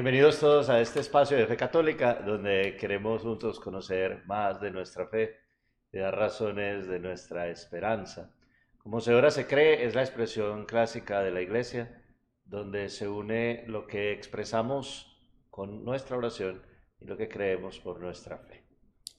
Bienvenidos todos a este espacio de Fe Católica, donde queremos juntos conocer más de nuestra fe y dar razones de nuestra esperanza. Como se ora se cree es la expresión clásica de la Iglesia, donde se une lo que expresamos con nuestra oración y lo que creemos por nuestra fe.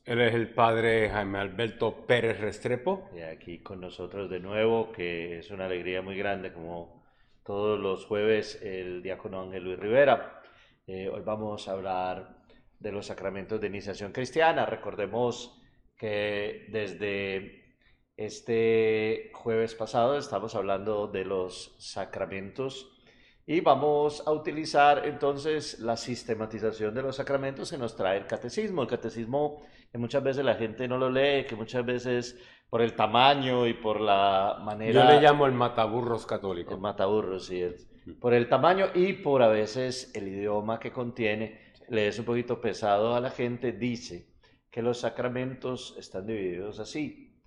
Él es el padre Jaime Alberto Pérez Restrepo. Y aquí con nosotros de nuevo, que es una alegría muy grande, como todos los jueves, el diácono Ángel Luis Rivera. Eh, hoy vamos a hablar de los sacramentos de iniciación cristiana. Recordemos que desde este jueves pasado estamos hablando de los sacramentos y vamos a utilizar entonces la sistematización de los sacramentos que nos trae el catecismo. El catecismo que muchas veces la gente no lo lee, que muchas veces por el tamaño y por la manera... Yo le llamo el mataburros católico. El mataburros, sí. es por el tamaño y por a veces el idioma que contiene, le es un poquito pesado a la gente, dice que los sacramentos están divididos así.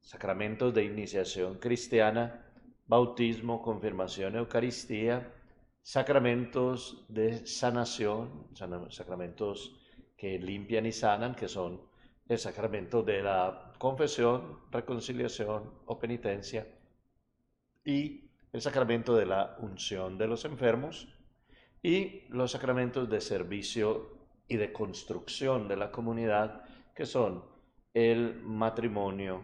Sacramentos de iniciación cristiana, bautismo, confirmación, Eucaristía, sacramentos de sanación, sacramentos que limpian y sanan, que son el sacramento de la confesión, reconciliación o penitencia, y el sacramento de la unción de los enfermos y los sacramentos de servicio y de construcción de la comunidad, que son el matrimonio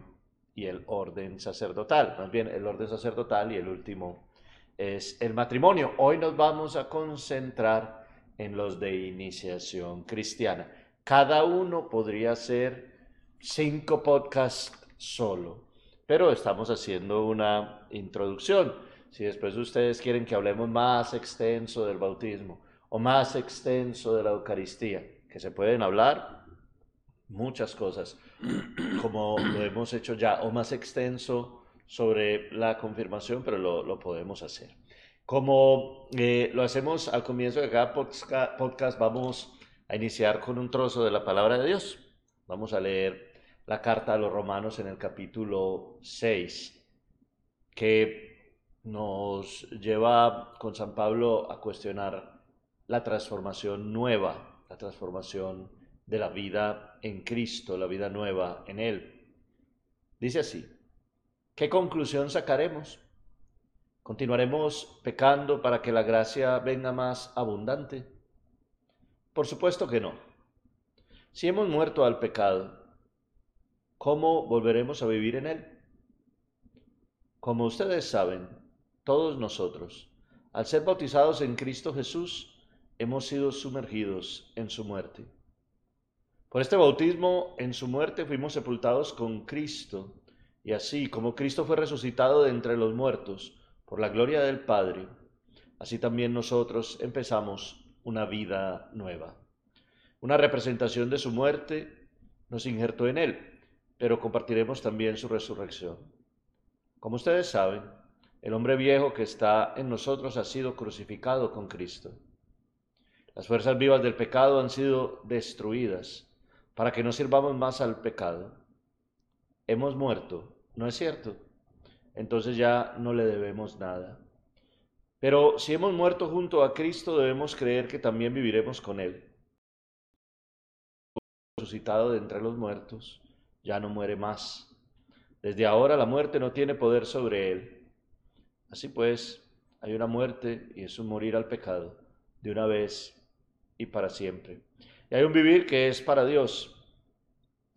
y el orden sacerdotal. Más bien, el orden sacerdotal y el último es el matrimonio. Hoy nos vamos a concentrar en los de iniciación cristiana. Cada uno podría ser cinco podcasts solo, pero estamos haciendo una introducción. Si después ustedes quieren que hablemos más extenso del bautismo o más extenso de la Eucaristía, que se pueden hablar muchas cosas, como lo hemos hecho ya, o más extenso sobre la confirmación, pero lo, podemos hacer. Como eh, lo hacemos al comienzo de cada podcast, vamos a iniciar con un trozo de la palabra de Dios. Vamos a leer la carta a los romanos en el capítulo 6, que nos lleva con San Pablo a cuestionar la transformación nueva, la transformación de la vida en Cristo, la vida nueva en Él. Dice así, ¿qué conclusión sacaremos? ¿Continuaremos pecando para que la gracia venga más abundante? Por supuesto que no. Si hemos muerto al pecado, ¿cómo volveremos a vivir en él? Como ustedes saben, todos nosotros, al ser bautizados en Cristo Jesús, hemos sido sumergidos en su muerte. Por este bautismo en su muerte fuimos sepultados con Cristo, y así como Cristo fue resucitado de entre los muertos por la gloria del Padre, así también nosotros empezamos una vida nueva. Una representación de su muerte nos injertó en él, pero compartiremos también su resurrección. Como ustedes saben, el hombre viejo que está en nosotros ha sido crucificado con Cristo. Las fuerzas vivas del pecado han sido destruidas para que no sirvamos más al pecado. Hemos muerto, ¿no es cierto? Entonces ya no le debemos nada. Pero si hemos muerto junto a Cristo, debemos creer que también viviremos con Él. Resucitado de entre los muertos, ya no muere más. Desde ahora la muerte no tiene poder sobre Él. Así pues, hay una muerte y es un morir al pecado de una vez y para siempre. Y hay un vivir que es para Dios.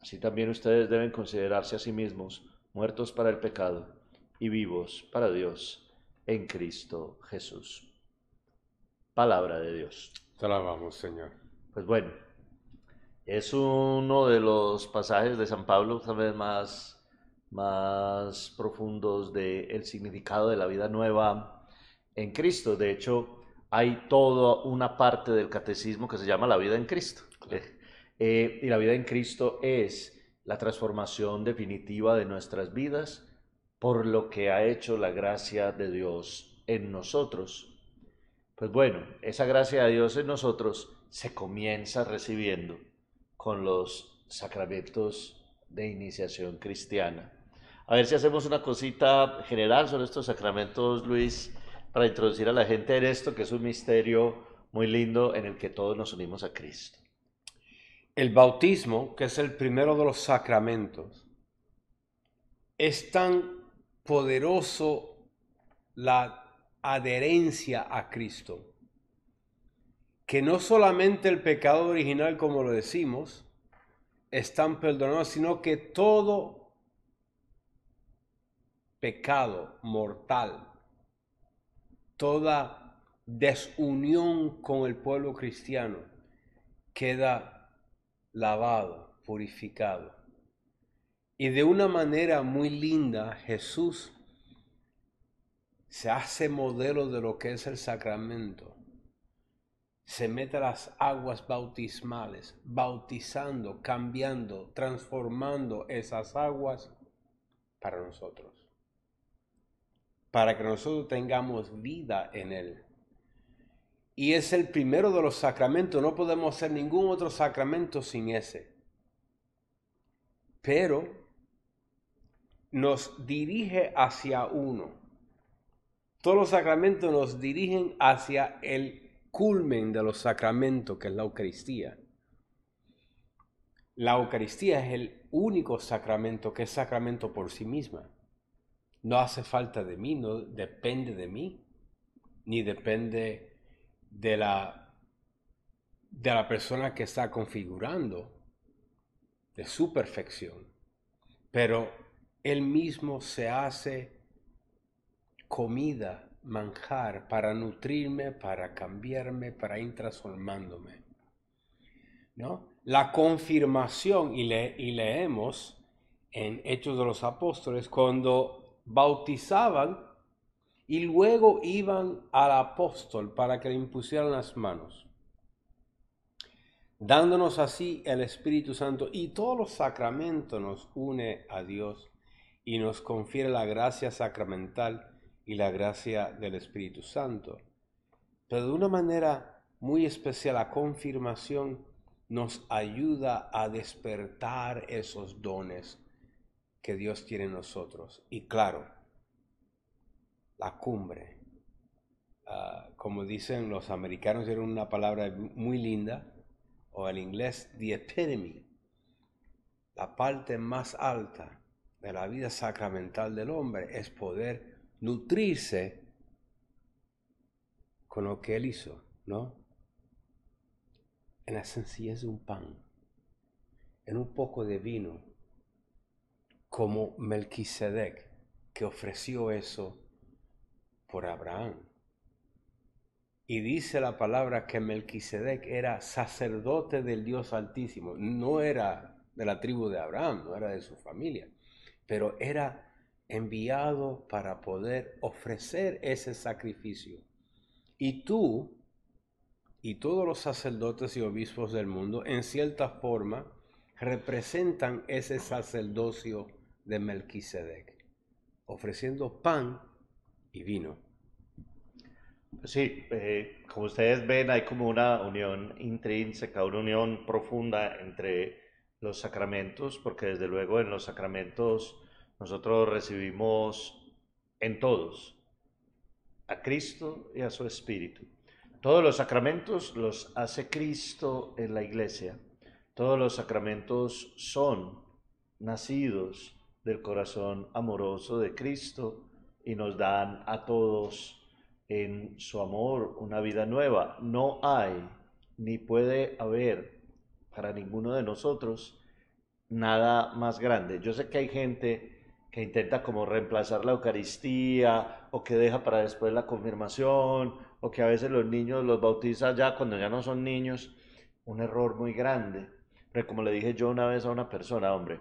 Así también ustedes deben considerarse a sí mismos muertos para el pecado y vivos para Dios en Cristo Jesús. Palabra de Dios. Te alabamos, Señor. Pues bueno, es uno de los pasajes de San Pablo, tal vez más más profundos del significado de la vida nueva en Cristo. De hecho, hay toda una parte del catecismo que se llama la vida en Cristo. Eh, y la vida en Cristo es la transformación definitiva de nuestras vidas por lo que ha hecho la gracia de Dios en nosotros. Pues bueno, esa gracia de Dios en nosotros se comienza recibiendo con los sacramentos de iniciación cristiana. A ver si hacemos una cosita general sobre estos sacramentos, Luis, para introducir a la gente en esto, que es un misterio muy lindo en el que todos nos unimos a Cristo. El bautismo, que es el primero de los sacramentos, es tan poderoso la adherencia a Cristo, que no solamente el pecado original, como lo decimos, están perdonados, sino que todo pecado mortal, toda desunión con el pueblo cristiano queda lavado, purificado. Y de una manera muy linda Jesús se hace modelo de lo que es el sacramento. Se mete a las aguas bautismales, bautizando, cambiando, transformando esas aguas para nosotros. Para que nosotros tengamos vida en Él. Y es el primero de los sacramentos. No podemos hacer ningún otro sacramento sin ese. Pero nos dirige hacia uno. Todos los sacramentos nos dirigen hacia el culmen de los sacramentos, que es la Eucaristía. La Eucaristía es el único sacramento que es sacramento por sí misma. No hace falta de mí, no depende de mí, ni depende de la, de la persona que está configurando, de su perfección. Pero él mismo se hace comida, manjar, para nutrirme, para cambiarme, para ir transformándome. ¿No? La confirmación, y, y leemos en Hechos de los Apóstoles, cuando bautizaban y luego iban al apóstol para que le impusieran las manos, dándonos así el Espíritu Santo y todos los sacramentos nos une a Dios y nos confiere la gracia sacramental y la gracia del Espíritu Santo. Pero de una manera muy especial, la confirmación nos ayuda a despertar esos dones que Dios tiene en nosotros. Y claro, la cumbre. Ah, como dicen los americanos, era una palabra muy linda, o en inglés, the epitome, la parte más alta de la vida sacramental del hombre es poder nutrirse con lo que Él hizo, ¿no? En la sencillez de un pan, en un poco de vino, como Melquisedec, que ofreció eso por Abraham. Y dice la palabra que Melquisedec era sacerdote del Dios Altísimo, no era de la tribu de Abraham, no era de su familia, pero era enviado para poder ofrecer ese sacrificio. Y tú y todos los sacerdotes y obispos del mundo, en cierta forma, representan ese sacerdocio de Melquisedec, ofreciendo pan y vino. Sí, eh, como ustedes ven, hay como una unión intrínseca, una unión profunda entre los sacramentos, porque desde luego en los sacramentos nosotros recibimos en todos a Cristo y a su Espíritu. Todos los sacramentos los hace Cristo en la iglesia. Todos los sacramentos son nacidos del corazón amoroso de Cristo y nos dan a todos en su amor una vida nueva. No hay ni puede haber para ninguno de nosotros nada más grande. Yo sé que hay gente que intenta como reemplazar la Eucaristía o que deja para después la confirmación o que a veces los niños los bautiza ya cuando ya no son niños, un error muy grande. Pero como le dije yo una vez a una persona, hombre,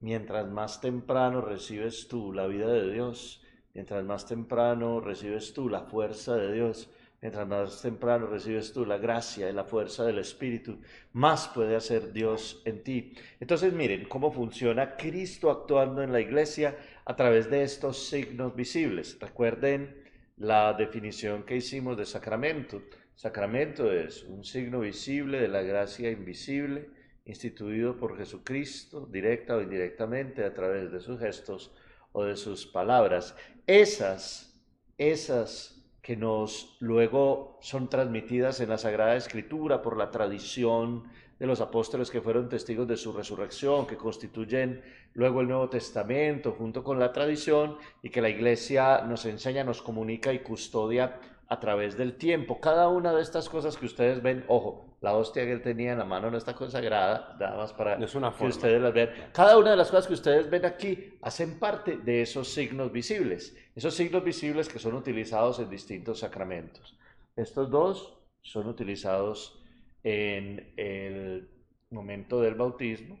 mientras más temprano recibes tú la vida de Dios, mientras más temprano recibes tú la fuerza de Dios, Mientras más temprano recibes tú la gracia y la fuerza del Espíritu, más puede hacer Dios en ti. Entonces miren cómo funciona Cristo actuando en la iglesia a través de estos signos visibles. Recuerden la definición que hicimos de sacramento. Sacramento es un signo visible de la gracia invisible instituido por Jesucristo, directa o indirectamente, a través de sus gestos o de sus palabras. Esas, esas que nos luego son transmitidas en la Sagrada Escritura por la tradición de los apóstoles que fueron testigos de su resurrección, que constituyen luego el Nuevo Testamento junto con la tradición y que la Iglesia nos enseña, nos comunica y custodia a través del tiempo. Cada una de estas cosas que ustedes ven, ojo, la hostia que él tenía en la mano no está consagrada, nada más para que ustedes las vean. Cada una de las cosas que ustedes ven aquí hacen parte de esos signos visibles, esos signos visibles que son utilizados en distintos sacramentos. Estos dos son utilizados en el momento del bautismo.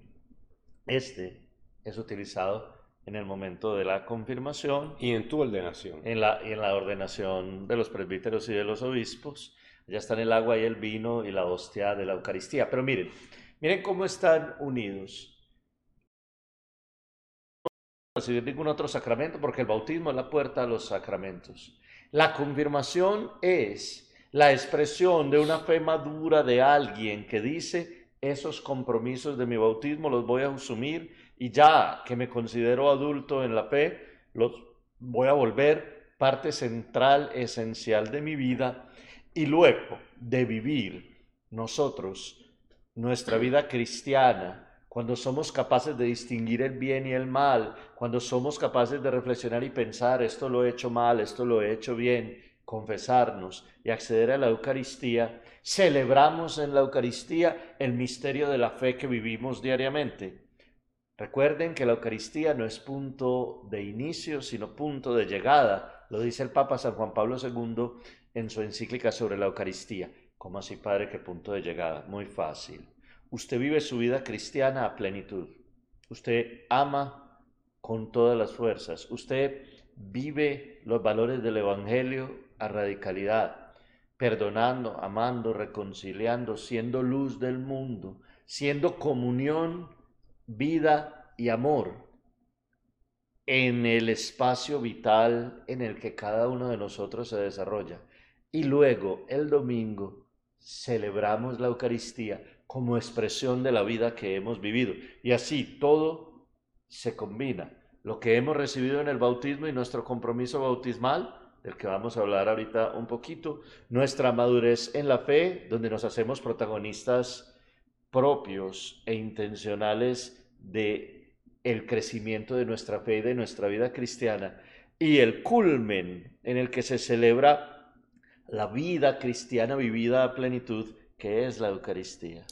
Este es utilizado en el momento de la confirmación. Y en tu ordenación. En la, y en la ordenación de los presbíteros y de los obispos. Ya están el agua y el vino y la hostia de la Eucaristía. Pero miren, miren cómo están unidos. No recibir ningún otro sacramento porque el bautismo es la puerta a los sacramentos. La confirmación es la expresión de una fe madura de alguien que dice, esos compromisos de mi bautismo los voy a asumir y ya que me considero adulto en la fe, los voy a volver parte central, esencial de mi vida y luego de vivir nosotros nuestra vida cristiana, cuando somos capaces de distinguir el bien y el mal, cuando somos capaces de reflexionar y pensar, esto lo he hecho mal, esto lo he hecho bien, confesarnos y acceder a la Eucaristía, celebramos en la Eucaristía el misterio de la fe que vivimos diariamente. Recuerden que la Eucaristía no es punto de inicio, sino punto de llegada. Lo dice el Papa San Juan Pablo II en su encíclica sobre la Eucaristía. ¿Cómo así, Padre, qué punto de llegada? Muy fácil. Usted vive su vida cristiana a plenitud. Usted ama con todas las fuerzas. Usted vive los valores del Evangelio a radicalidad, perdonando, amando, reconciliando, siendo luz del mundo, siendo comunión vida y amor en el espacio vital en el que cada uno de nosotros se desarrolla. Y luego, el domingo, celebramos la Eucaristía como expresión de la vida que hemos vivido. Y así todo se combina. Lo que hemos recibido en el bautismo y nuestro compromiso bautismal, del que vamos a hablar ahorita un poquito, nuestra madurez en la fe, donde nos hacemos protagonistas propios e intencionales de el crecimiento de nuestra fe y de nuestra vida cristiana y el culmen en el que se celebra la vida cristiana vivida a plenitud, que es la Eucaristía.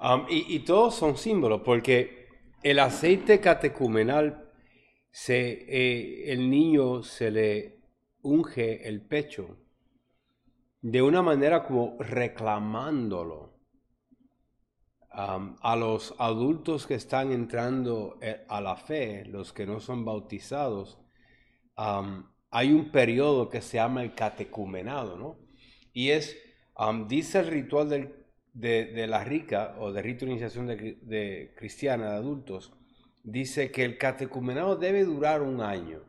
Um, y, todos son símbolos, porque el aceite catecumenal, se, eh, el niño se le unge el pecho de una manera como reclamándolo a los adultos que están entrando eh, a la fe, los que no son bautizados, hay un periodo que se llama el catecumenado, ¿no? Y es, dice el ritual de, la rica o de rito de iniciación de, cristiana de adultos, dice que el catecumenado debe durar un año.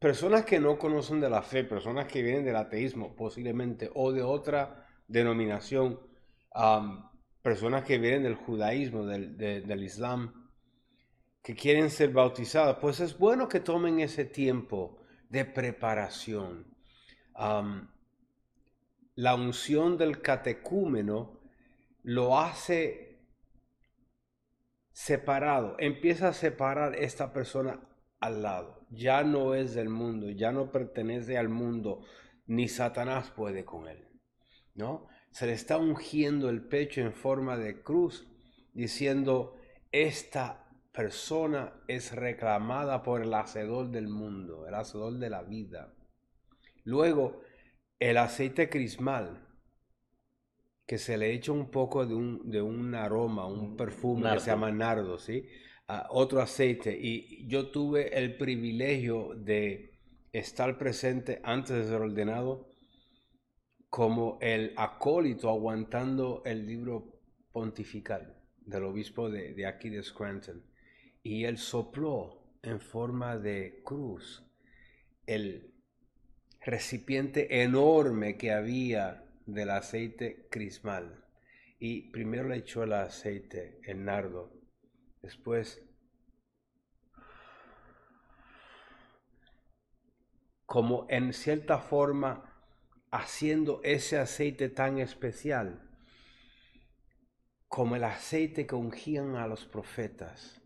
personas que no conocen de la fe, personas que vienen del ateísmo posiblemente o de otra denominación, personas que vienen del judaísmo, del, islam, que quieren ser bautizadas, pues es bueno que tomen ese tiempo de preparación. la unción del catecúmeno lo hace separado, empieza a separar esta persona al lado. Ya no es del mundo, ya no pertenece al mundo, ni Satanás puede con él. ¿No? se le está ungiendo el pecho en forma de cruz, diciendo, esta persona es reclamada por el hacedor del mundo, el hacedor de la vida. Luego, el aceite crismal, que se le echa un poco de un, de un aroma, un perfume que se llama nardo, ¿sí? otro aceite. Y yo tuve el privilegio de estar presente antes de ser ordenado como el acólito aguantando el libro pontifical del obispo de, aquí de Scranton. Y él sopló en forma de cruz el recipiente enorme que había del aceite crismal. Y primero le echó el aceite, el nardo. Después como en cierta forma haciendo ese aceite tan especial como el aceite que ungían a los profetas,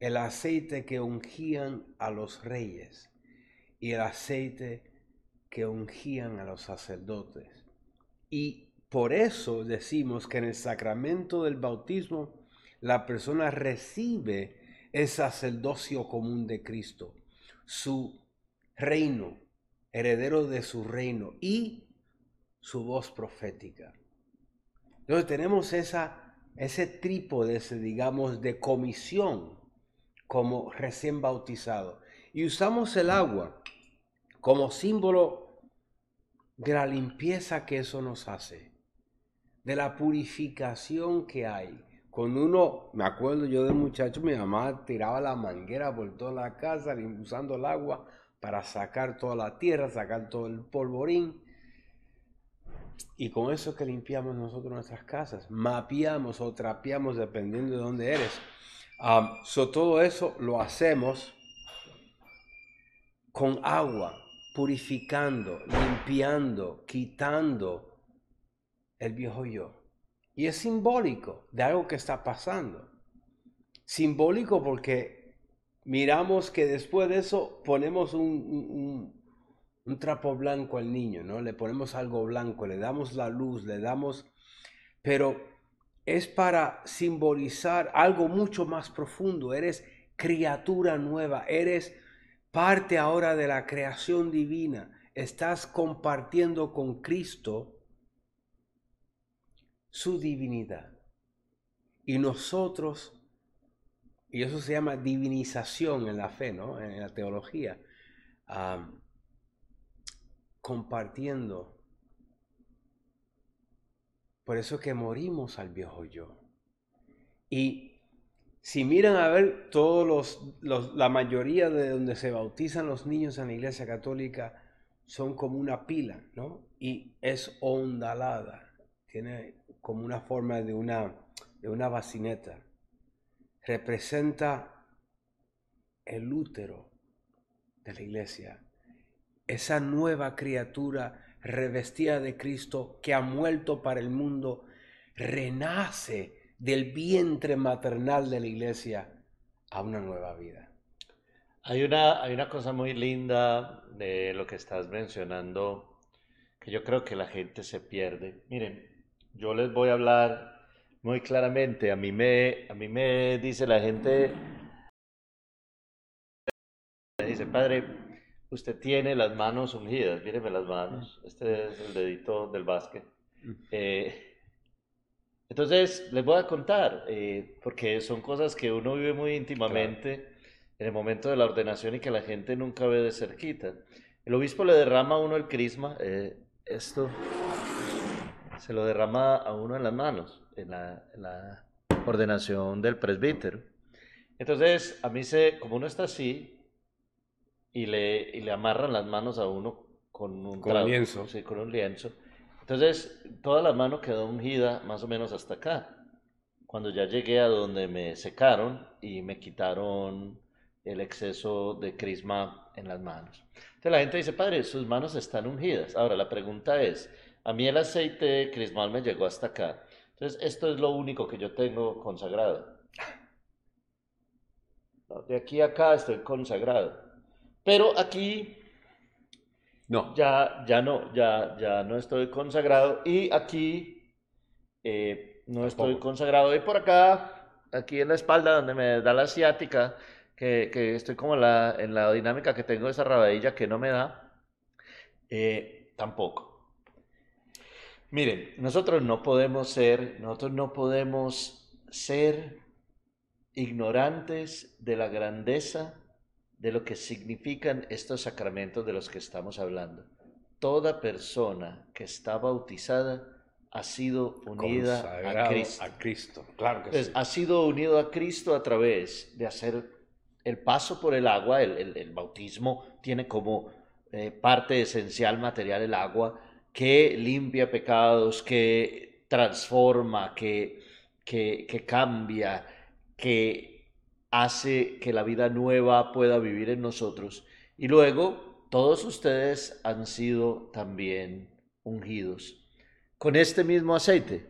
el aceite que ungían a los reyes y el aceite que ungían a los sacerdotes. Y por eso decimos que en el sacramento del bautismo la persona recibe el sacerdocio común de Cristo, su reino, heredero de su reino y su voz profética. Entonces tenemos esa, ese trípode, digamos, de comisión como recién bautizado. Y usamos el agua como símbolo de la limpieza que eso nos hace, de la purificación que hay. Cuando uno, me acuerdo yo de muchacho, mi mamá tiraba la manguera por toda la casa usando el agua para sacar toda la tierra, sacar todo el polvorín. Y con eso que limpiamos nosotros nuestras casas, mapeamos o trapeamos dependiendo de dónde eres. So, todo eso lo hacemos con agua, purificando, limpiando, quitando el viejo yo. Y es simbólico de algo que está pasando. Simbólico porque miramos que después de eso ponemos un, un trapo blanco al niño, ¿no? Le ponemos algo blanco, le damos la luz, le damos... Pero es para simbolizar algo mucho más profundo. Eres criatura nueva, eres parte ahora de la creación divina. Estás compartiendo con Cristo su divinidad. Y nosotros, y eso se llama divinización en la fe, ¿no? En la teología compartiendo. Por eso que morimos al viejo yo. Y si miran a ver todos los, la mayoría de donde se bautizan los niños en la iglesia católica son como una pila, ¿no? Y es ondalada, tiene como una forma de una, de una bacineta. Representa el útero de la iglesia esa nueva criatura revestida de Cristo que ha muerto para el mundo, renace del vientre maternal de la iglesia a una nueva vida. Hay una, hay una cosa muy linda de lo que estás mencionando que yo creo que la gente se pierde. Miren, yo les voy a hablar muy claramente. A mí me, a mí me dice la gente, dice, padre, usted tiene las manos ungidas, míreme las manos, este es el dedito del básquet. Eh, entonces, les voy a contar, eh, porque son cosas que uno vive muy íntimamente en el momento de la ordenación y que la gente nunca ve de cerquita. El obispo le derrama a uno el crisma, eh, esto se lo derrama a uno en las manos, en la, en la ordenación del presbítero. Entonces, a mí se, como uno está así, y le, y le amarran las manos a uno con un, lienzo. Sí, con un lienzo. Entonces, toda la mano quedó ungida más o menos hasta acá. Cuando ya llegué a donde me secaron y me quitaron el exceso de crisma en las manos. Entonces la gente dice, padre, sus manos están ungidas. Ahora, la pregunta es, a mí el aceite crismal me llegó hasta acá. Entonces, esto es lo único que yo tengo consagrado. De aquí a acá estoy consagrado. Pero aquí no. Ya, ya no, ya, ya no estoy consagrado. Y aquí eh, no estoy consagrado. Y por acá, aquí en la espalda, donde me da la asiática, que, que estoy como la, en la dinámica que tengo de esa rabadilla que no me da, eh, tampoco. Miren, nosotros no podemos ser, nosotros no podemos ser ignorantes de la grandeza de lo que significan estos sacramentos de los que estamos hablando. Toda persona que está bautizada ha sido unida a Cristo. a Cristo. Claro que sí. Ha sido unido a Cristo a través de hacer el paso por el agua. El, bautismo tiene como eh, parte esencial material el agua que limpia pecados, que transforma, que, que, que cambia, que hace que la vida nueva pueda vivir en nosotros. Y luego todos ustedes han sido también ungidos con este mismo aceite,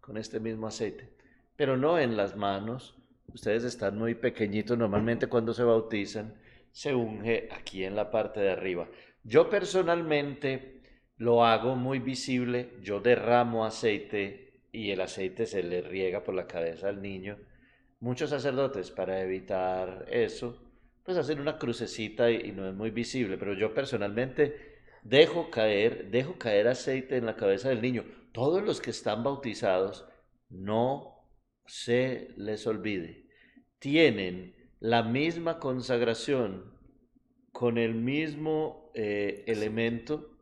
con este mismo aceite, pero no en las manos. Ustedes están muy pequeñitos, normalmente cuando se bautizan se unge aquí en la parte de arriba. Yo personalmente lo hago muy visible, yo derramo aceite y el aceite se le riega por la cabeza al niño. Muchos sacerdotes para evitar eso, pues hacen una crucecita y, no es muy visible, pero yo personalmente dejo caer, dejo caer aceite en la cabeza del niño. Todos los que están bautizados, no se les olvide, tienen la misma consagración con el mismo eh, elemento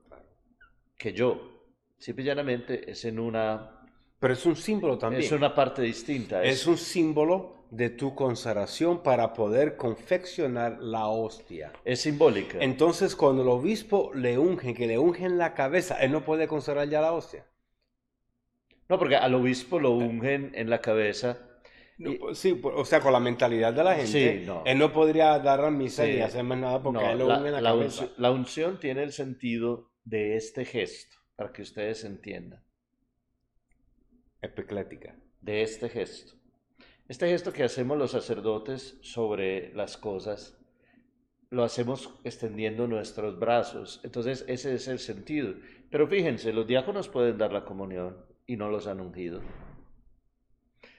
que yo. Simplemente es en una... Pero es un símbolo también. Es una parte distinta. Es, un símbolo de tu consagración para poder confeccionar la hostia. Es simbólica. Entonces, cuando el obispo le unge, que le ungen la cabeza, él no puede consagrar ya la hostia. No, porque al obispo lo ungen en la cabeza. Pues, sí, pues, o sea, con la mentalidad de la gente, él no podría dar la misa y hacer más nada porque él lo la, en la, cabeza. la unción tiene el sentido de este gesto, para que ustedes entiendan. Epiclética. De este gesto. Este gesto que hacemos los sacerdotes sobre las cosas, lo hacemos extendiendo nuestros brazos. Entonces, ese es el sentido. Pero fíjense, los diáconos pueden dar la comunión y no los han ungido.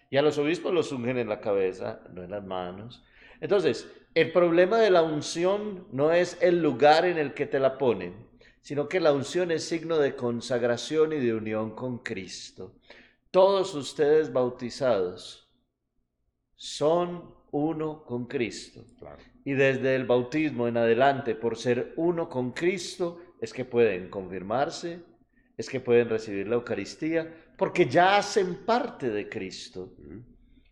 Y a los obispos los ungen en la cabeza, no en las manos. Entonces, el problema de la unción no es el lugar en el que te la ponen, sino que la unción es signo de consagración y de unión con Cristo. Todos ustedes bautizados son uno con Cristo. Y desde el bautismo en adelante, por ser uno con Cristo, es que pueden confirmarse, es que pueden recibir la Eucaristía, porque ya hacen parte de Cristo.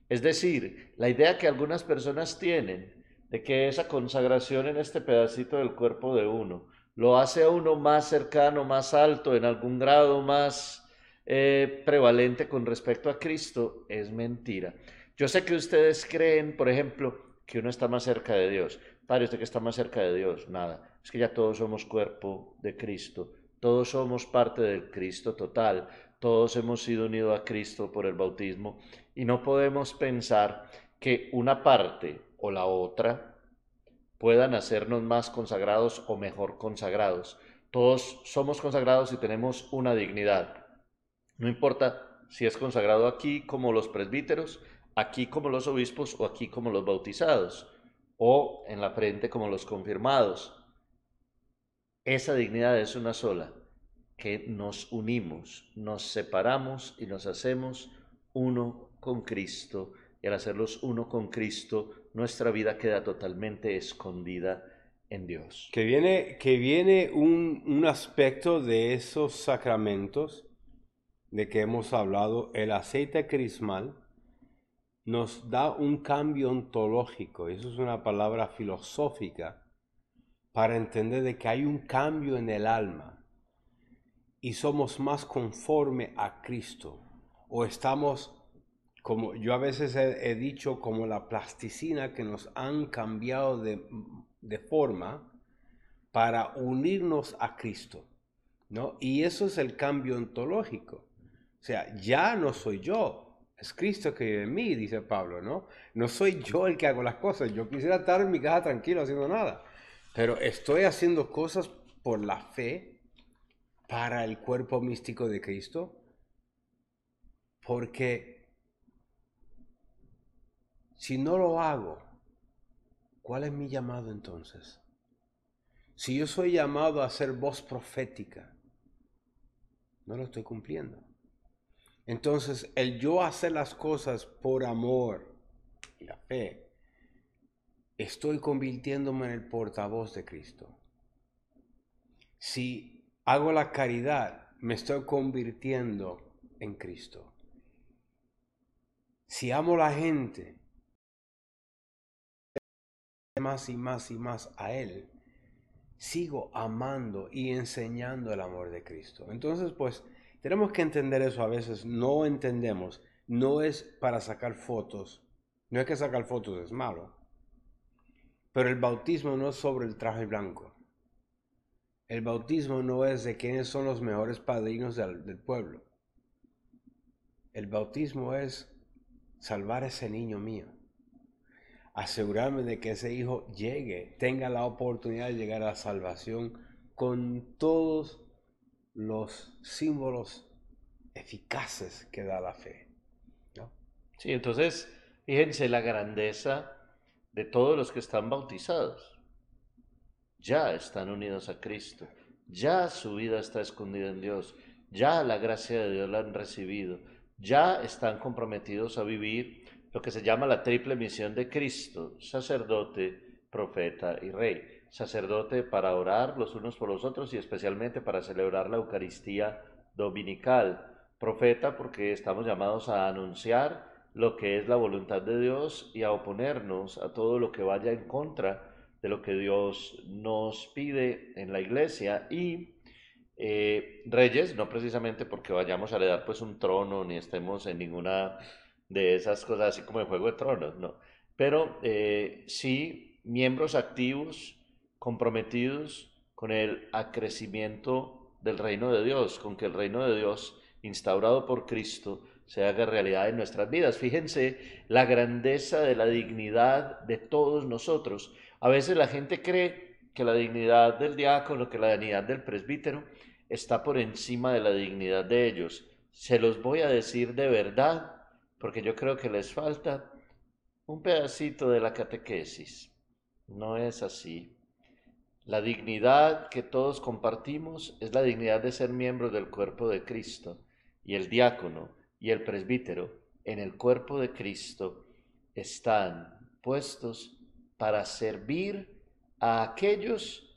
Es decir, la idea que algunas personas tienen de que esa consagración en este pedacito del cuerpo de uno lo hace a uno más cercano, más alto, en algún grado más eh, prevalente con respecto a Cristo, es mentira. Yo sé que ustedes creen, por ejemplo, que uno está más cerca de Dios. Padre, ¿usted que está más cerca de Dios? Nada. Es que ya todos somos cuerpo de Cristo. Todos somos parte del Cristo total. Todos hemos sido unidos a Cristo por el bautismo. Y no podemos pensar que una parte o la otra puedan hacernos más consagrados o mejor consagrados. Todos somos consagrados y tenemos una dignidad. No importa si es consagrado aquí como los presbíteros, aquí como los obispos o aquí como los bautizados, o en la frente como los confirmados. Esa dignidad es una sola, que nos unimos, nos separamos y nos hacemos uno con Cristo. Y al hacerlos uno con Cristo, nuestra vida queda totalmente escondida en Dios. Que viene, que viene un, un aspecto de esos sacramentos de que hemos hablado, el aceite crismal nos da un cambio ontológico, eso es una palabra filosófica, para entender de que hay un cambio en el alma y somos más conforme a Cristo o estamos como yo a veces he, dicho, como la plasticina que nos han cambiado de, de, forma para unirnos a Cristo, ¿no? Y eso es el cambio ontológico. O sea, ya no soy yo, es Cristo que vive en mí, dice Pablo, ¿no? No soy yo el que hago las cosas. Yo quisiera estar en mi casa tranquilo haciendo nada, pero estoy haciendo cosas por la fe para el cuerpo místico de Cristo, porque si no lo hago, ¿cuál es mi llamado entonces? Si yo soy llamado a ser voz profética, no lo estoy cumpliendo. Entonces, el yo hacer las cosas por amor y la fe, estoy convirtiéndome en el portavoz de Cristo. Si hago la caridad, me estoy convirtiendo en Cristo. Si amo a la gente, más y más y más a Él, sigo amando y enseñando el amor de Cristo. Entonces, pues, tenemos que entender eso a veces, no entendemos, no es para sacar fotos, no es que sacar fotos es malo, pero el bautismo no es sobre el traje blanco, El bautismo no es de quiénes son los mejores padrinos del, del pueblo. El bautismo es salvar a ese niño mío. Asegurarme de que ese hijo llegue, tenga la oportunidad de llegar a la salvación con todos los símbolos eficaces que da la fe. ¿no? Sí, entonces, fíjense la grandeza de todos los que están bautizados. Ya están unidos a Cristo, ya su vida está escondida en Dios, ya la gracia de Dios la han recibido, ya están comprometidos a vivir lo que se llama la triple misión de Cristo, sacerdote, profeta y rey. Sacerdote para orar los unos por los otros y especialmente para celebrar la Eucaristía dominical. Profeta porque estamos llamados a anunciar lo que es la voluntad de Dios y a oponernos a todo lo que vaya en contra de lo que Dios nos pide en la iglesia y eh, reyes, no precisamente porque vayamos a heredar pues un trono ni estemos en ninguna de esas cosas así como el Juego de Tronos, no, pero eh, sí miembros activos, comprometidos con el acrecimiento del reino de Dios, con que el reino de Dios instaurado por Cristo se haga realidad en nuestras vidas. Fíjense la grandeza de la dignidad de todos nosotros. A veces la gente cree que la dignidad del diácono, que la dignidad del presbítero está por encima de la dignidad de ellos. Se los voy a decir de verdad, porque yo creo que les falta un pedacito de la catequesis. No es así. La dignidad que todos compartimos es la dignidad de ser miembros del cuerpo de Cristo. Y el diácono y el presbítero en el cuerpo de Cristo están puestos para servir a aquellos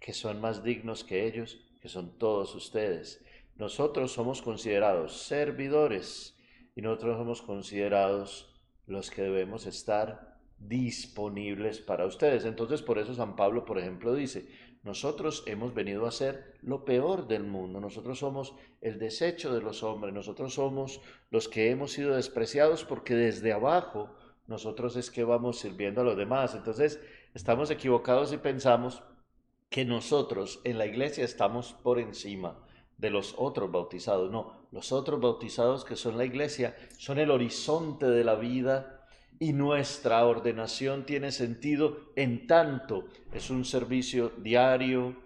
que son más dignos que ellos, que son todos ustedes. Nosotros somos considerados servidores y nosotros somos considerados los que debemos estar disponibles para ustedes. Entonces, por eso San Pablo, por ejemplo, dice, nosotros hemos venido a ser lo peor del mundo, nosotros somos el desecho de los hombres, nosotros somos los que hemos sido despreciados porque desde abajo nosotros es que vamos sirviendo a los demás. Entonces, estamos equivocados y pensamos que nosotros en la iglesia estamos por encima de los otros bautizados. No, los otros bautizados que son la iglesia son el horizonte de la vida y nuestra ordenación tiene sentido en tanto es un servicio diario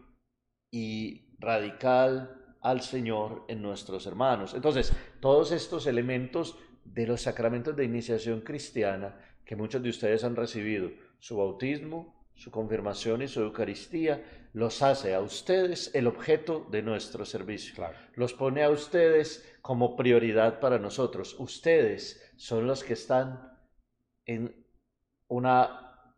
y radical al Señor en nuestros hermanos. Entonces, todos estos elementos de los sacramentos de iniciación cristiana que muchos de ustedes han recibido, su bautismo, su confirmación y su Eucaristía, los hace a ustedes el objeto de nuestro servicio. Los pone a ustedes como prioridad para nosotros. Ustedes son los que están en una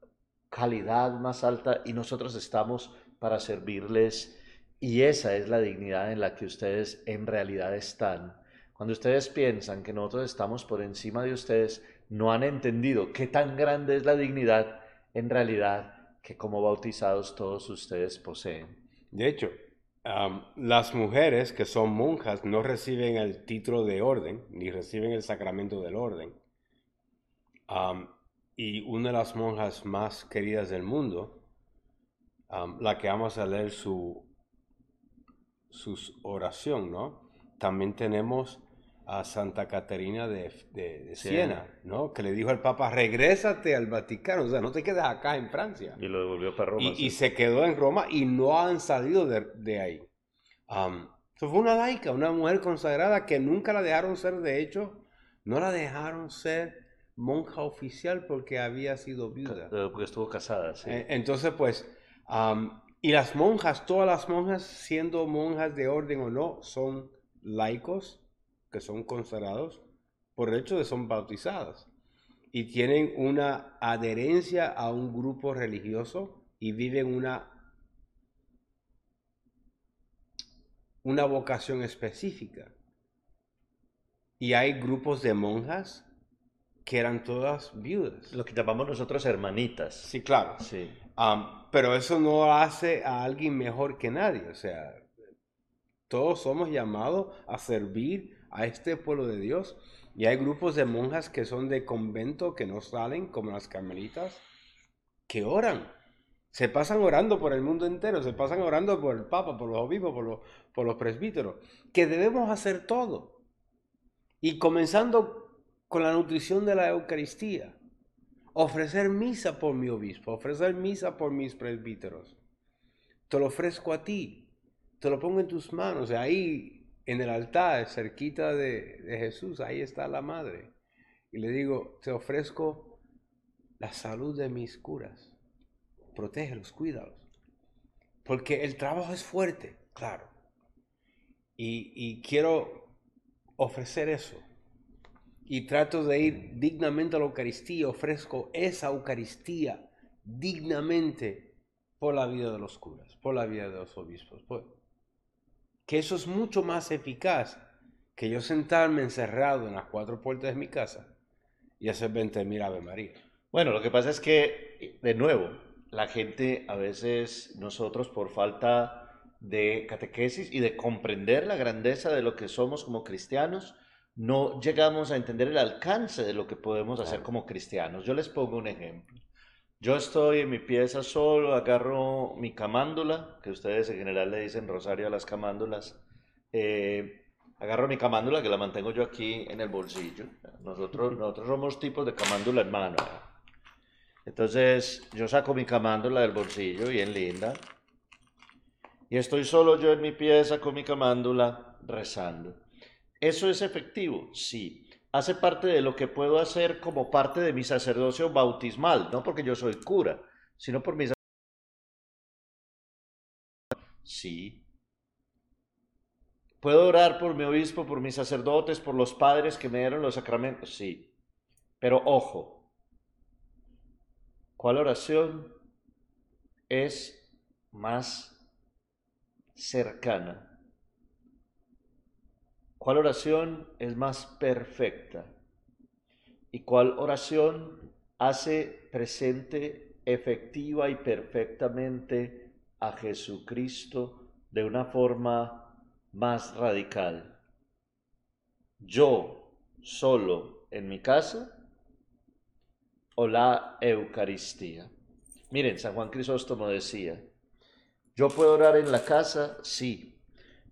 calidad más alta y nosotros estamos para servirles y esa es la dignidad en la que ustedes en realidad están. Cuando ustedes piensan que nosotros estamos por encima de ustedes, no han entendido qué tan grande es la dignidad en realidad que como bautizados todos ustedes poseen. De hecho, las mujeres que son monjas no reciben el título de orden, ni reciben el sacramento del orden. Y una de las monjas más queridas del mundo, la que vamos a leer su, su oración, ¿no? También tenemos a Santa Caterina de, de, Siena, ¿no? Que le dijo al Papa, regrésate al Vaticano, o sea, no te quedes acá en Francia. Y lo devolvió para Roma. Y, se quedó en Roma y no han salido de, de ahí. Um, fue una laica, una mujer consagrada que nunca la dejaron ser, de hecho, no la dejaron ser monja oficial porque había sido viuda. Porque estuvo casada, sí. Eh, entonces, pues, y las monjas, todas las monjas, siendo monjas de orden o no, son laicos que son consagrados por el hecho de son bautizadas y tienen una adherencia a un grupo religioso y viven una una vocación específica. Y hay grupos de monjas que eran todas viudas. Lo que llamamos nosotros hermanitas. Sí, claro. Sí. pero eso no hace a alguien mejor que nadie. O sea, todos somos llamados a servir a este pueblo de Dios. Y hay grupos de monjas que son de convento, que no salen, como las carmelitas, que oran. Se pasan orando por el mundo entero, se pasan orando por el Papa, por los obispos, por los, por los presbíteros, que debemos hacer todo. Y comenzando con la nutrición de la Eucaristía, ofrecer misa por mi obispo, ofrecer misa por mis presbíteros. Te lo ofrezco a ti, te lo pongo en tus manos, ahí en el altar, cerquita de, Jesús, ahí está la madre. Y le digo, te ofrezco la salud de mis curas. Protégelos, cuídalos. Porque el trabajo es fuerte, claro. Y quiero ofrecer eso. Y trato de ir dignamente a la Eucaristía. Ofrezco esa Eucaristía dignamente por la vida de los curas, por la vida de los obispos. que eso es mucho más eficaz que yo sentarme encerrado en las cuatro puertas de mi casa y hacer 20 mil Ave María. Bueno, lo que pasa es que, de nuevo, la gente a veces, nosotros por falta de catequesis y de comprender la grandeza de lo que somos como cristianos, no llegamos a entender el alcance de lo que podemos hacer como cristianos. Yo les pongo un ejemplo. Yo estoy en mi pieza solo, agarro mi camándula, que ustedes en general le dicen rosario a las camándulas. Eh, agarro mi camándula, que la mantengo yo aquí en el bolsillo. Nosotros, nosotros somos tipos de camándula en mano. Entonces yo saco mi camándula del bolsillo, bien linda, y estoy solo yo en mi pieza con mi camándula rezando. ¿Eso es efectivo? Sí. Hace parte de lo que puedo hacer como parte de mi sacerdocio bautismal, no porque yo soy cura, sino por mi Sí. ¿Puedo orar por mi obispo, por mis sacerdotes, por los padres que me dieron los sacramentos? Sí. Pero ojo, ¿cuál oración es más cercana? ¿Cuál oración es más perfecta? ¿Y cuál oración hace presente efectiva y perfectamente a Jesucristo de una forma más radical? ¿Yo solo en mi casa o la Eucaristía? Miren, San Juan Crisóstomo decía, yo puedo orar en la casa, sí,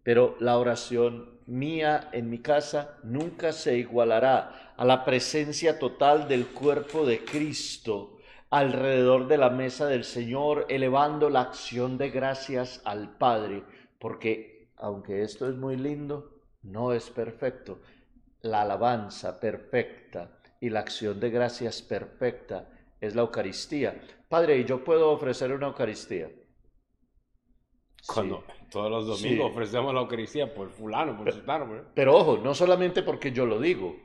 pero la oración mía en mi casa nunca se igualará a la presencia total del cuerpo de Cristo alrededor de la mesa del Señor, elevando la acción de gracias al Padre, porque aunque esto es muy lindo, no es perfecto. La alabanza perfecta y la acción de gracias perfecta es la Eucaristía. Padre, ¿y yo puedo ofrecer una Eucaristía? Cuando todos los domingos ofrecemos la Eucaristía por fulano, por pero, Pero ojo, no solamente porque yo lo digo,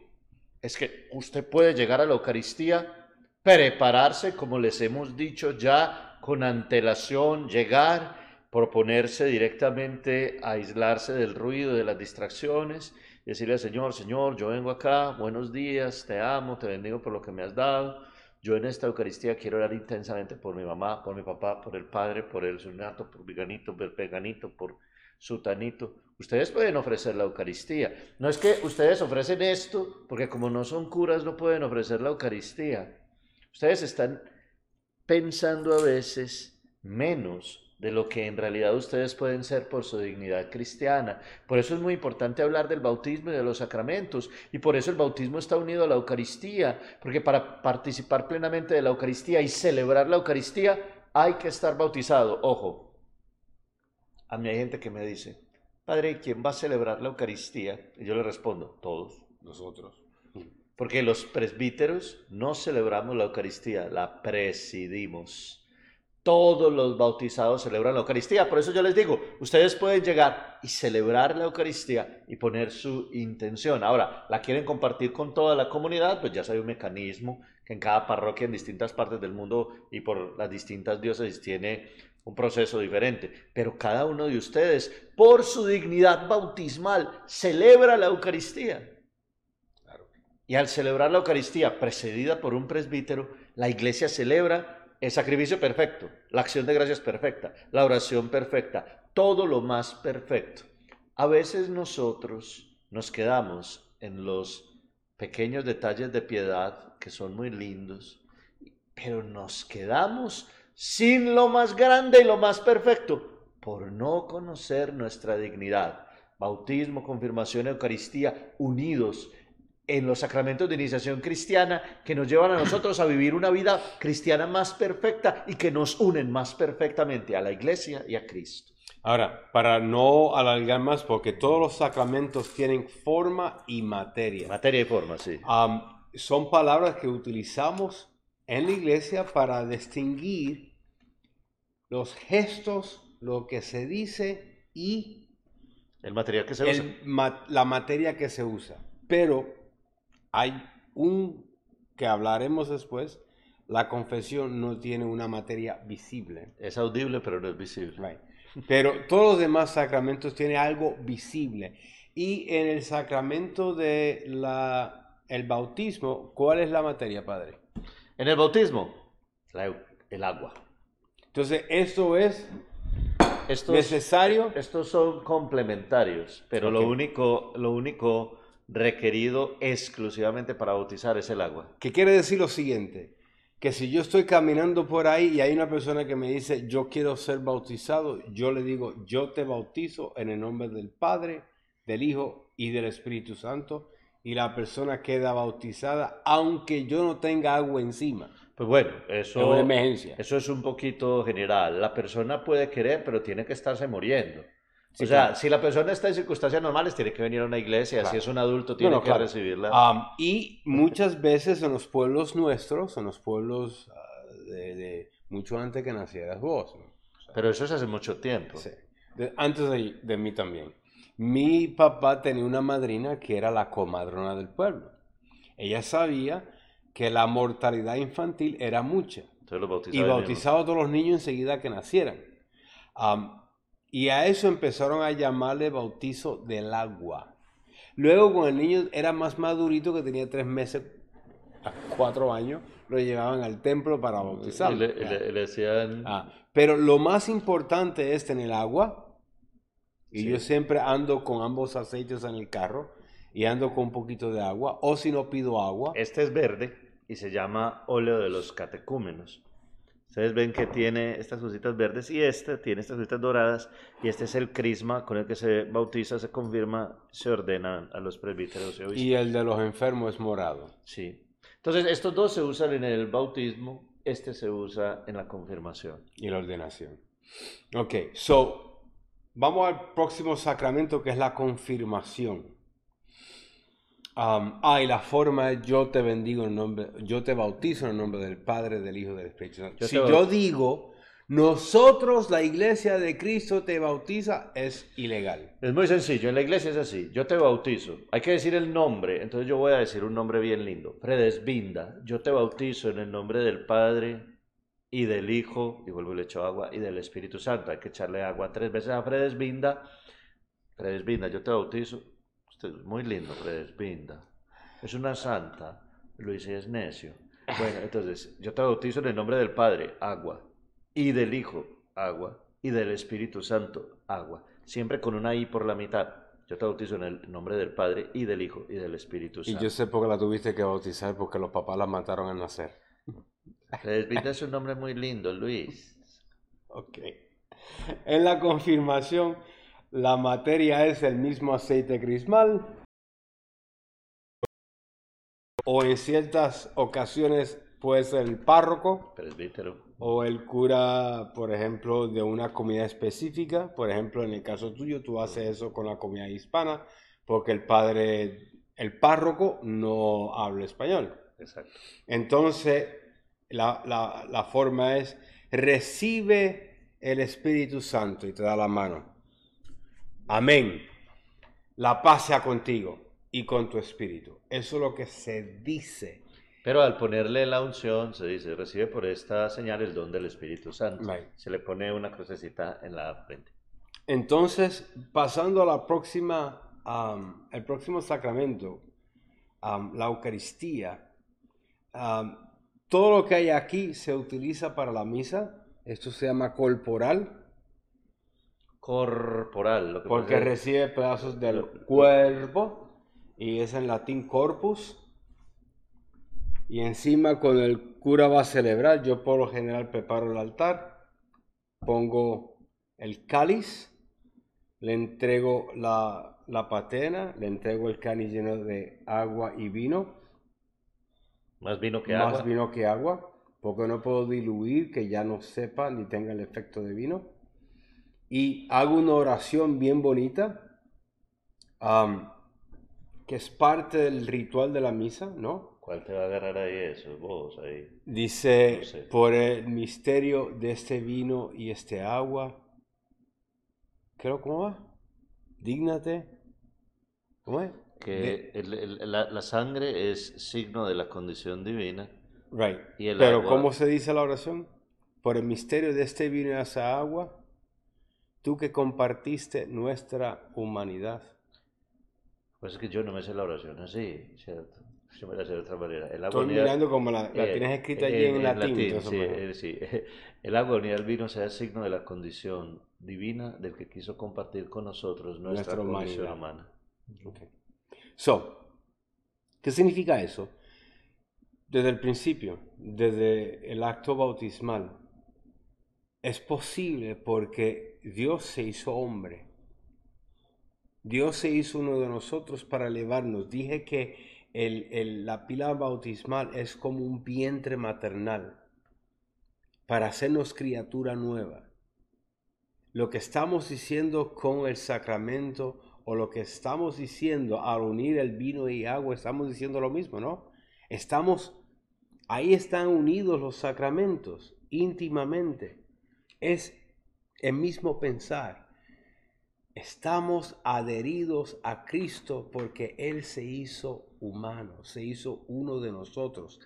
es que usted puede llegar a la Eucaristía, prepararse, como les hemos dicho ya, con antelación, llegar, proponerse directamente a aislarse del ruido, de las distracciones, decirle al Señor, Señor, yo vengo acá, buenos días, te amo, te bendigo por lo que me has dado yo en esta Eucaristía quiero orar intensamente por mi mamá, por mi papá, por el padre, por el sunato, por veganito, por peganito, por sutanito. Ustedes pueden ofrecer la Eucaristía. No es que ustedes ofrecen esto, porque como no son curas no pueden ofrecer la Eucaristía. Ustedes están pensando a veces menos de lo que en realidad ustedes pueden ser por su dignidad cristiana. Por eso es muy importante hablar del bautismo y de los sacramentos. Y por eso el bautismo está unido a la Eucaristía, porque para participar plenamente de la Eucaristía y celebrar la Eucaristía hay que estar bautizado. Ojo, a mí hay gente que me dice, Padre, ¿quién va a celebrar la Eucaristía? Y yo le respondo, todos. Nosotros. Porque los presbíteros no celebramos la Eucaristía, la presidimos todos los bautizados celebran la Eucaristía. Por eso yo les digo, ustedes pueden llegar y celebrar la Eucaristía y poner su intención. Ahora, ¿la quieren compartir con toda la comunidad? Pues ya hay un mecanismo que en cada parroquia en distintas partes del mundo y por las distintas diócesis tiene un proceso diferente. Pero cada uno de ustedes, por su dignidad bautismal, celebra la Eucaristía. Y al celebrar la Eucaristía precedida por un presbítero, la iglesia celebra el sacrificio perfecto, la acción de gracias perfecta, la oración perfecta, todo lo más perfecto. A veces nosotros nos quedamos en los pequeños detalles de piedad que son muy lindos, pero nos quedamos sin lo más grande y lo más perfecto, por no conocer nuestra dignidad. Bautismo, confirmación, Eucaristía, unidos en los sacramentos de iniciación cristiana que nos llevan a nosotros a vivir una vida cristiana más perfecta y que nos unen más perfectamente a la iglesia y a Cristo. Ahora, para no alargar más, porque todos los sacramentos tienen forma y materia. Materia y forma, sí. son palabras que utilizamos en la iglesia para distinguir los gestos, lo que se dice y el material que se usa. la materia que se usa. Pero hay un que hablaremos después. La confesión no tiene una materia visible. Es audible, pero no es visible. Pero todos los demás sacramentos tienen algo visible. Y en el sacramento de la, el bautismo, ¿cuál es la materia, Padre? En el bautismo, el agua. Entonces, esto es necesario. Estos son complementarios, pero lo, único, lo único requerido exclusivamente para bautizar es el agua. ¿Qué quiere decir lo siguiente? que si yo estoy caminando por ahí y hay una persona que me dice, yo quiero ser bautizado, yo le digo, yo te bautizo en el nombre del Padre, del Hijo y del Espíritu Santo, y la persona queda bautizada aunque yo no tenga agua encima. Pues bueno, eso es emergencia. Eso es un poquito general. La persona puede querer, pero tiene que estarse muriendo o sea, si la persona está en circunstancias normales, tiene que venir a una iglesia. Si es un adulto, tiene que recibirla. y muchas veces en los pueblos nuestros, en los pueblos ah, de, mucho antes que nacieras vos. Pero eso es hace mucho tiempo. Sí. antes de, de, mí también. Mi papá tenía una madrina que era la comadrona del pueblo. Ella sabía que la mortalidad infantil era mucha. y bautizaba a todos los niños enseguida que nacieran. Y a eso empezaron a llamarle bautizo del agua. Luego, cuando el niño era más madurito, que tenía tres meses, a cuatro años, lo llevaban al templo para bautizarlo. Y le, decían... Ah, pero lo más importante es tener agua. Y yo siempre ando con ambos aceites en el carro y ando con un poquito de agua. O si no pido agua. Este es verde y se llama óleo de los catecúmenos. Ustedes ven que tiene estas cositas verdes y este tiene estas cositas doradas y este es el crisma con el que se bautiza, se confirma, se ordena a los presbíteros. Y el de los enfermos es morado. Sí. Entonces estos dos se usan en el bautismo, este se usa en la confirmación. Y la ordenación. Ok, so vamos al próximo sacramento que es la confirmación. Um, ah, y la forma es yo te bendigo en nombre, yo te bautizo en el nombre del Padre, del Hijo del Espíritu Santo. si yo digo, nosotros, la iglesia de Cristo, te bautiza, es ilegal. Es muy sencillo, en la iglesia es así, yo te bautizo, hay que decir el nombre, entonces yo voy a decir un nombre bien lindo, Fredesvinda, yo te bautizo en el nombre del Padre y del Hijo, y vuelvo y le echo agua, y del Espíritu Santo, hay que echarle agua tres veces a Fredesvinda, Fredesvinda, yo te bautizo, muy lindo, Binda. Es una santa. Luis es necio. Bueno, entonces, yo te bautizo en el nombre del Padre, agua. Y del Hijo, agua. Y del Espíritu Santo, agua. Siempre con una I por la mitad. Yo te bautizo en el nombre del Padre y del Hijo y del Espíritu Santo. Y yo sé por qué la tuviste que bautizar, porque los papás la mataron al nacer. Binda es un nombre muy lindo, Luis. Ok. En la confirmación la materia es el mismo aceite crismal o en ciertas ocasiones puede ser el párroco presbítero o el cura, por ejemplo, de una comunidad específica. Por ejemplo, en el caso tuyo, tú haces eso con la comunidad hispana porque el padre, el párroco no habla español. Exacto. Entonces, la, la forma es recibe el Espíritu Santo y te da la mano. Amén. La paz sea contigo y con tu espíritu. Eso es lo que se dice. Pero al ponerle la unción, se dice, recibe por esta señal el don del Espíritu Santo. Se le pone una crucecita en la frente. Entonces, pasando a la próxima, el próximo sacramento, la Eucaristía, todo lo que hay aquí se utiliza para la misa. Esto se llama corporal corporal. Porque recibe pedazos del cuerpo y es en latín corpus. Y encima cuando el cura va a celebrar, yo por lo general preparo el altar, pongo el cáliz, le entrego la, la patena, le entrego el cáliz lleno de agua y vino. Más vino que más agua. vino que agua, porque no puedo diluir que ya no sepa ni tenga el efecto de vino. Y hago una oración bien bonita, am, que es parte del ritual de la misa, ¿no? ¿Cuál te va a agarrar ahí eso? Vos ahí. Dice, No sé. por el misterio de este vino y este agua. Creo, ¿cómo va? Dígnate. ¿Cómo es? Que De- el- el- la, la sangre es signo de la condición divina. Right. Y el Pero agua- ¿cómo se dice la oración? Por el misterio de este vino y esa agua, tú que compartiste nuestra humanidad. Pues es que yo no me sé la oración así, ¿cierto? Yo me la sé de otra manera. El Estoy mirando como la, la eh, tienes escrita allí eh, en, latín. esa sí, eh, sí. El agua unida al vino sea signo de la condición divina del que quiso compartir con nosotros nuestra, Nuestra condición humanidad. humana. Ok. So, ¿qué significa eso? Desde el principio, desde el acto bautismal, es posible porque Dios se hizo hombre. Dios se hizo uno de nosotros para elevarnos. Dije que el- el- la pila bautismal es como un vientre maternal para hacernos criatura nueva. Lo que estamos diciendo con el sacramento o lo que estamos diciendo al unir el vino y agua, estamos diciendo lo mismo, ¿no? Estamos, ahí están unidos los sacramentos íntimamente. Es el mismo pensar. Estamos adheridos a Cristo porque Él se hizo humano, se hizo uno de nosotros,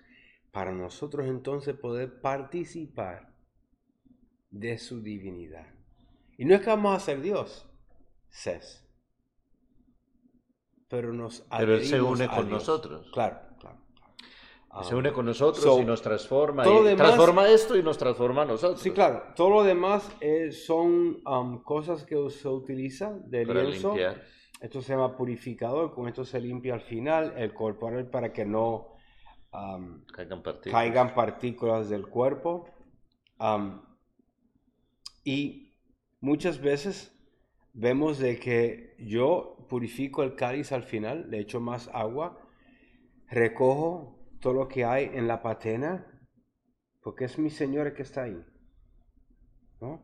para nosotros entonces poder participar de su divinidad. Y no es que vamos a ser Dios, Cés. Pero nos Pero Él se une con Dios. nosotros. Claro, se une con nosotros so, y nos transforma. todo y demás- transforma esto y nos transforma a nosotros. Sí, claro. Todo lo demás eh, son um, cosas que se utiliza de Para lienzo. limpiar. Esto se llama purificador. Con esto se limpia al final el corporal para que no um, Caigan partículas. caigan partículas del cuerpo. Am, y muchas veces vemos de que yo purifico el cáliz al final, le echo más agua, recojo todo lo que hay en la patena, porque es mi Señor que está ahí. ¿no?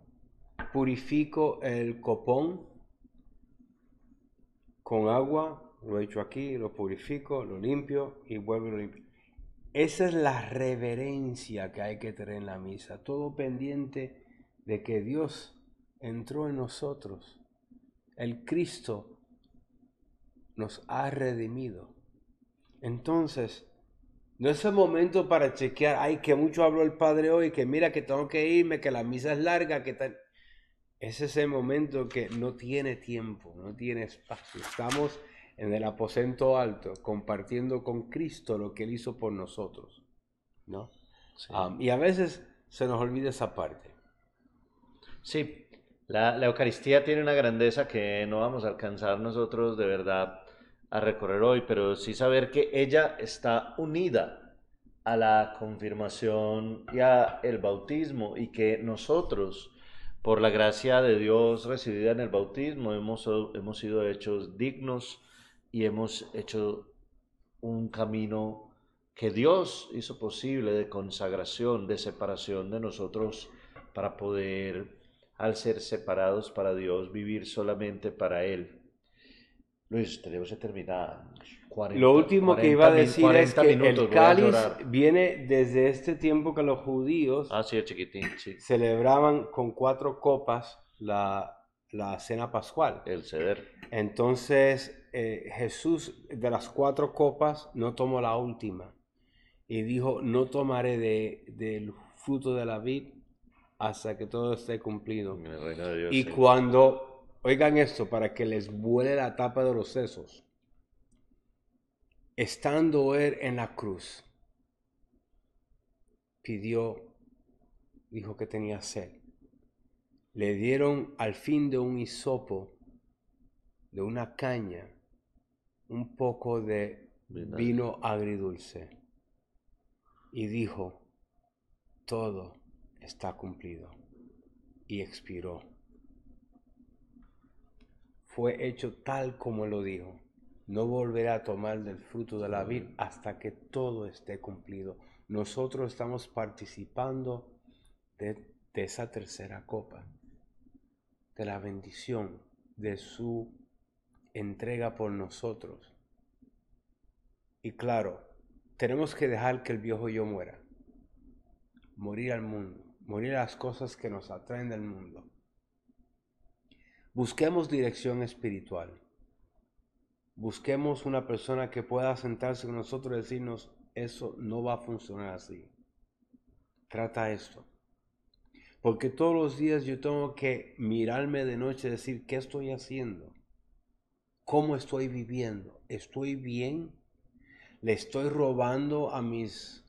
Purifico el copón con agua, lo echo aquí, lo purifico, lo limpio y vuelvo y lo limpio. Esa es la reverencia que hay que tener en la misa, todo pendiente de que Dios entró en nosotros. El Cristo nos ha redimido. Entonces, no es el momento para chequear, ay, que mucho habló el Padre hoy, que mira que tengo que irme, que la misa es larga, que tal. Ese es el momento que no tiene tiempo, no tiene espacio. Estamos en el aposento alto, compartiendo con Cristo lo que Él hizo por nosotros. ¿no? Sí. Um, y a veces se nos olvida esa parte. Sí, la, la Eucaristía tiene una grandeza que no vamos a alcanzar nosotros de verdad a recorrer hoy, pero sí saber que ella está unida a la confirmación y a el bautismo y que nosotros, por la gracia de Dios recibida en el bautismo, hemos, hemos sido hechos dignos y hemos hecho un camino que Dios hizo posible de consagración, de separación de nosotros para poder al ser separados para Dios, vivir solamente para Él. Luis, tenemos que terminar. 40, Lo último que iba a 40 decir es 40 que minutos, el cáliz viene desde este tiempo que los judíos Ah, sí, chiquitín, sí. celebraban con cuatro copas la, la cena pascual. El ceder. Entonces eh, Jesús de las cuatro copas no tomó la última y dijo, no tomaré de, del fruto de la vid hasta que todo esté cumplido. Y cuando, oigan esto, para que les vuele la tapa de los sesos, estando él en la cruz, pidió, dijo que tenía sed. Le dieron al fin de un hisopo, de una caña, un poco de vino agridulce. y dijo, todo está cumplido. Y expiró. Fue hecho tal como lo dijo. No volverá a tomar del fruto de la vid hasta que todo esté cumplido. Nosotros estamos participando de, esa tercera copa, de la bendición, de su entrega por nosotros. Y claro, tenemos que dejar que el viejo yo muera. Morir al mundo, morir a las cosas que nos atraen del mundo. Busquemos dirección espiritual. Busquemos una persona que pueda sentarse con nosotros y decirnos, eso no va a funcionar así. Trata esto. Porque todos los días yo tengo que mirarme de noche y decir, ¿qué estoy haciendo? ¿Cómo estoy viviendo? ¿Estoy bien? ¿Le estoy robando a mis...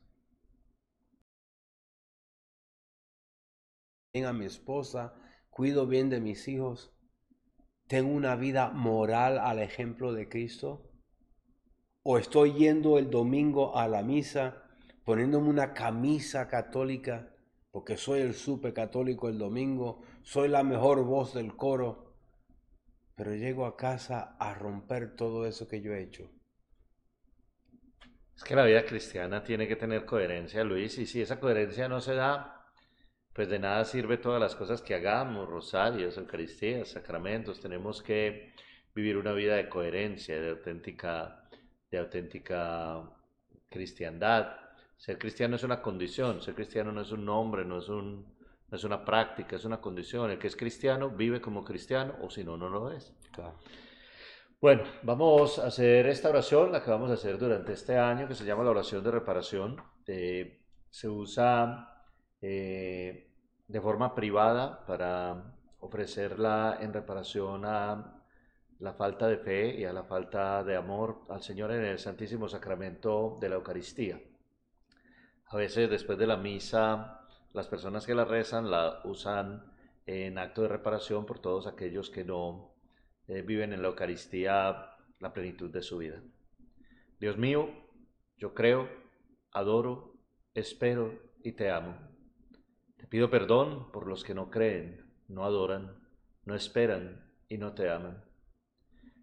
a mi esposa? ¿Cuido bien de mis hijos? ¿Tengo una vida moral al ejemplo de Cristo? ¿O estoy yendo el domingo a la misa, poniéndome una camisa católica, porque soy el super católico el domingo, soy la mejor voz del coro? pero llego a casa a romper todo eso que yo he hecho. Es que la vida cristiana tiene que tener coherencia, Luis, y si esa coherencia no se da, pues de nada sirve todas las cosas que hagamos, rosarios, eucaristías, sacramentos, tenemos que vivir una vida de coherencia, de auténtica, de auténtica cristiandad. Ser cristiano es una condición, ser cristiano no es un nombre, no es un, no es una práctica, es una condición. El que es cristiano vive como cristiano o si no, no lo es. Bueno, vamos a hacer esta oración, la que vamos a hacer durante este año, que se llama la oración de reparación. Eh, se usa eh, de forma privada para ofrecerla en reparación a la falta de fe y a la falta de amor al Señor en el Santísimo Sacramento de la Eucaristía. A veces después de la misa las personas que la rezan la usan en acto de reparación por todos aquellos que no eh, viven en la Eucaristía la plenitud de su vida. Dios mío, yo creo, adoro, espero y te amo. Te pido perdón por los que no creen, no adoran, no esperan y no te aman.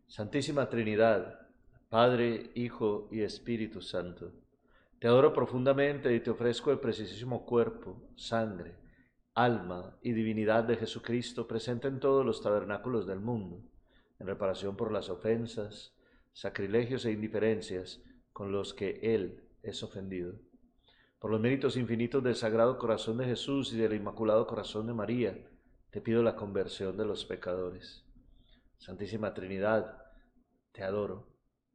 Santísima Trinidad, Padre, Hijo y Espíritu Santo, te adoro profundamente y te ofrezco el preciosísimo cuerpo, sangre, alma y divinidad de Jesucristo presente en todos los tabernáculos del mundo, en reparación por las ofensas, sacrilegios e indiferencias con los que Él es ofendido. Por los méritos infinitos del Sagrado Corazón de Jesús y del Inmaculado Corazón de María, te pido la conversión de los pecadores. Santísima Trinidad, te adoro,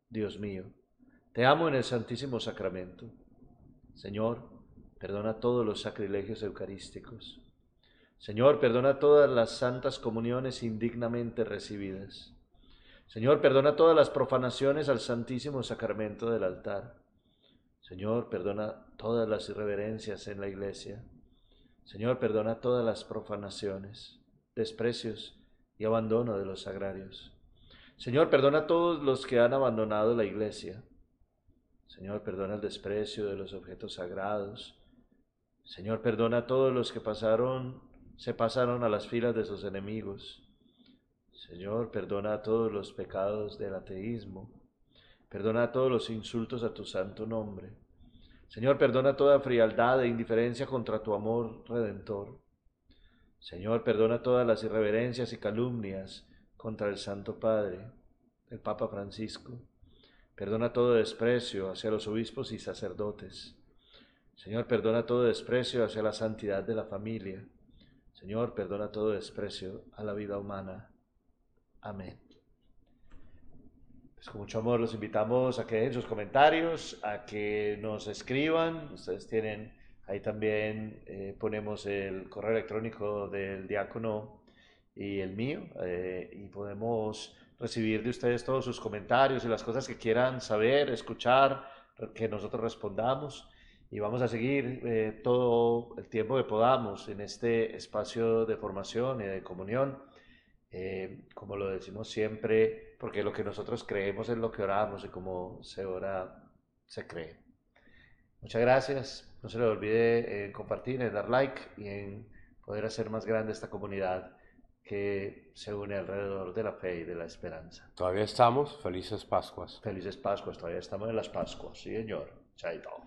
Dios mío te amo en el Santísimo Sacramento. Señor, perdona todos los sacrilegios eucarísticos. Señor, perdona todas las santas comuniones indignamente recibidas. Señor, perdona todas las profanaciones al Santísimo Sacramento del altar. Señor, perdona todas las irreverencias en la iglesia. Señor, perdona todas las profanaciones, desprecios y abandono de los sagrarios. Señor, perdona a todos los que han abandonado la iglesia. Señor, perdona el desprecio de los objetos sagrados. Señor, perdona a todos los que pasaron, se pasaron a las filas de sus enemigos. Señor, perdona a todos los pecados del ateísmo. Perdona a todos los insultos a tu santo nombre. Señor, perdona toda frialdad e indiferencia contra tu amor redentor. Señor, perdona todas las irreverencias y calumnias contra el Santo Padre, el Papa Francisco. Perdona todo desprecio hacia los obispos y sacerdotes. Señor, perdona todo desprecio hacia la santidad de la familia. Señor, perdona todo desprecio a la vida humana. Amén. Pues con mucho amor los invitamos a que den sus comentarios, a que nos escriban. Ustedes tienen, ahí también eh, ponemos el correo electrónico del diácono y el mío, eh, y podemos recibir de ustedes todos sus comentarios y las cosas que quieran saber, escuchar, que nosotros respondamos. Y vamos a seguir eh, todo el tiempo que podamos en este espacio de formación y de comunión, como lo decimos siempre, porque lo que nosotros creemos es lo que oramos y como se ora, se cree. Muchas gracias. No se le olvide en compartir, en dar like y en poder hacer más grande esta comunidad que se une alrededor de la fe y de la esperanza. Todavía estamos. Felices Pascuas. Felices Pascuas, todavía estamos en las Pascuas, sí señor. Chaito.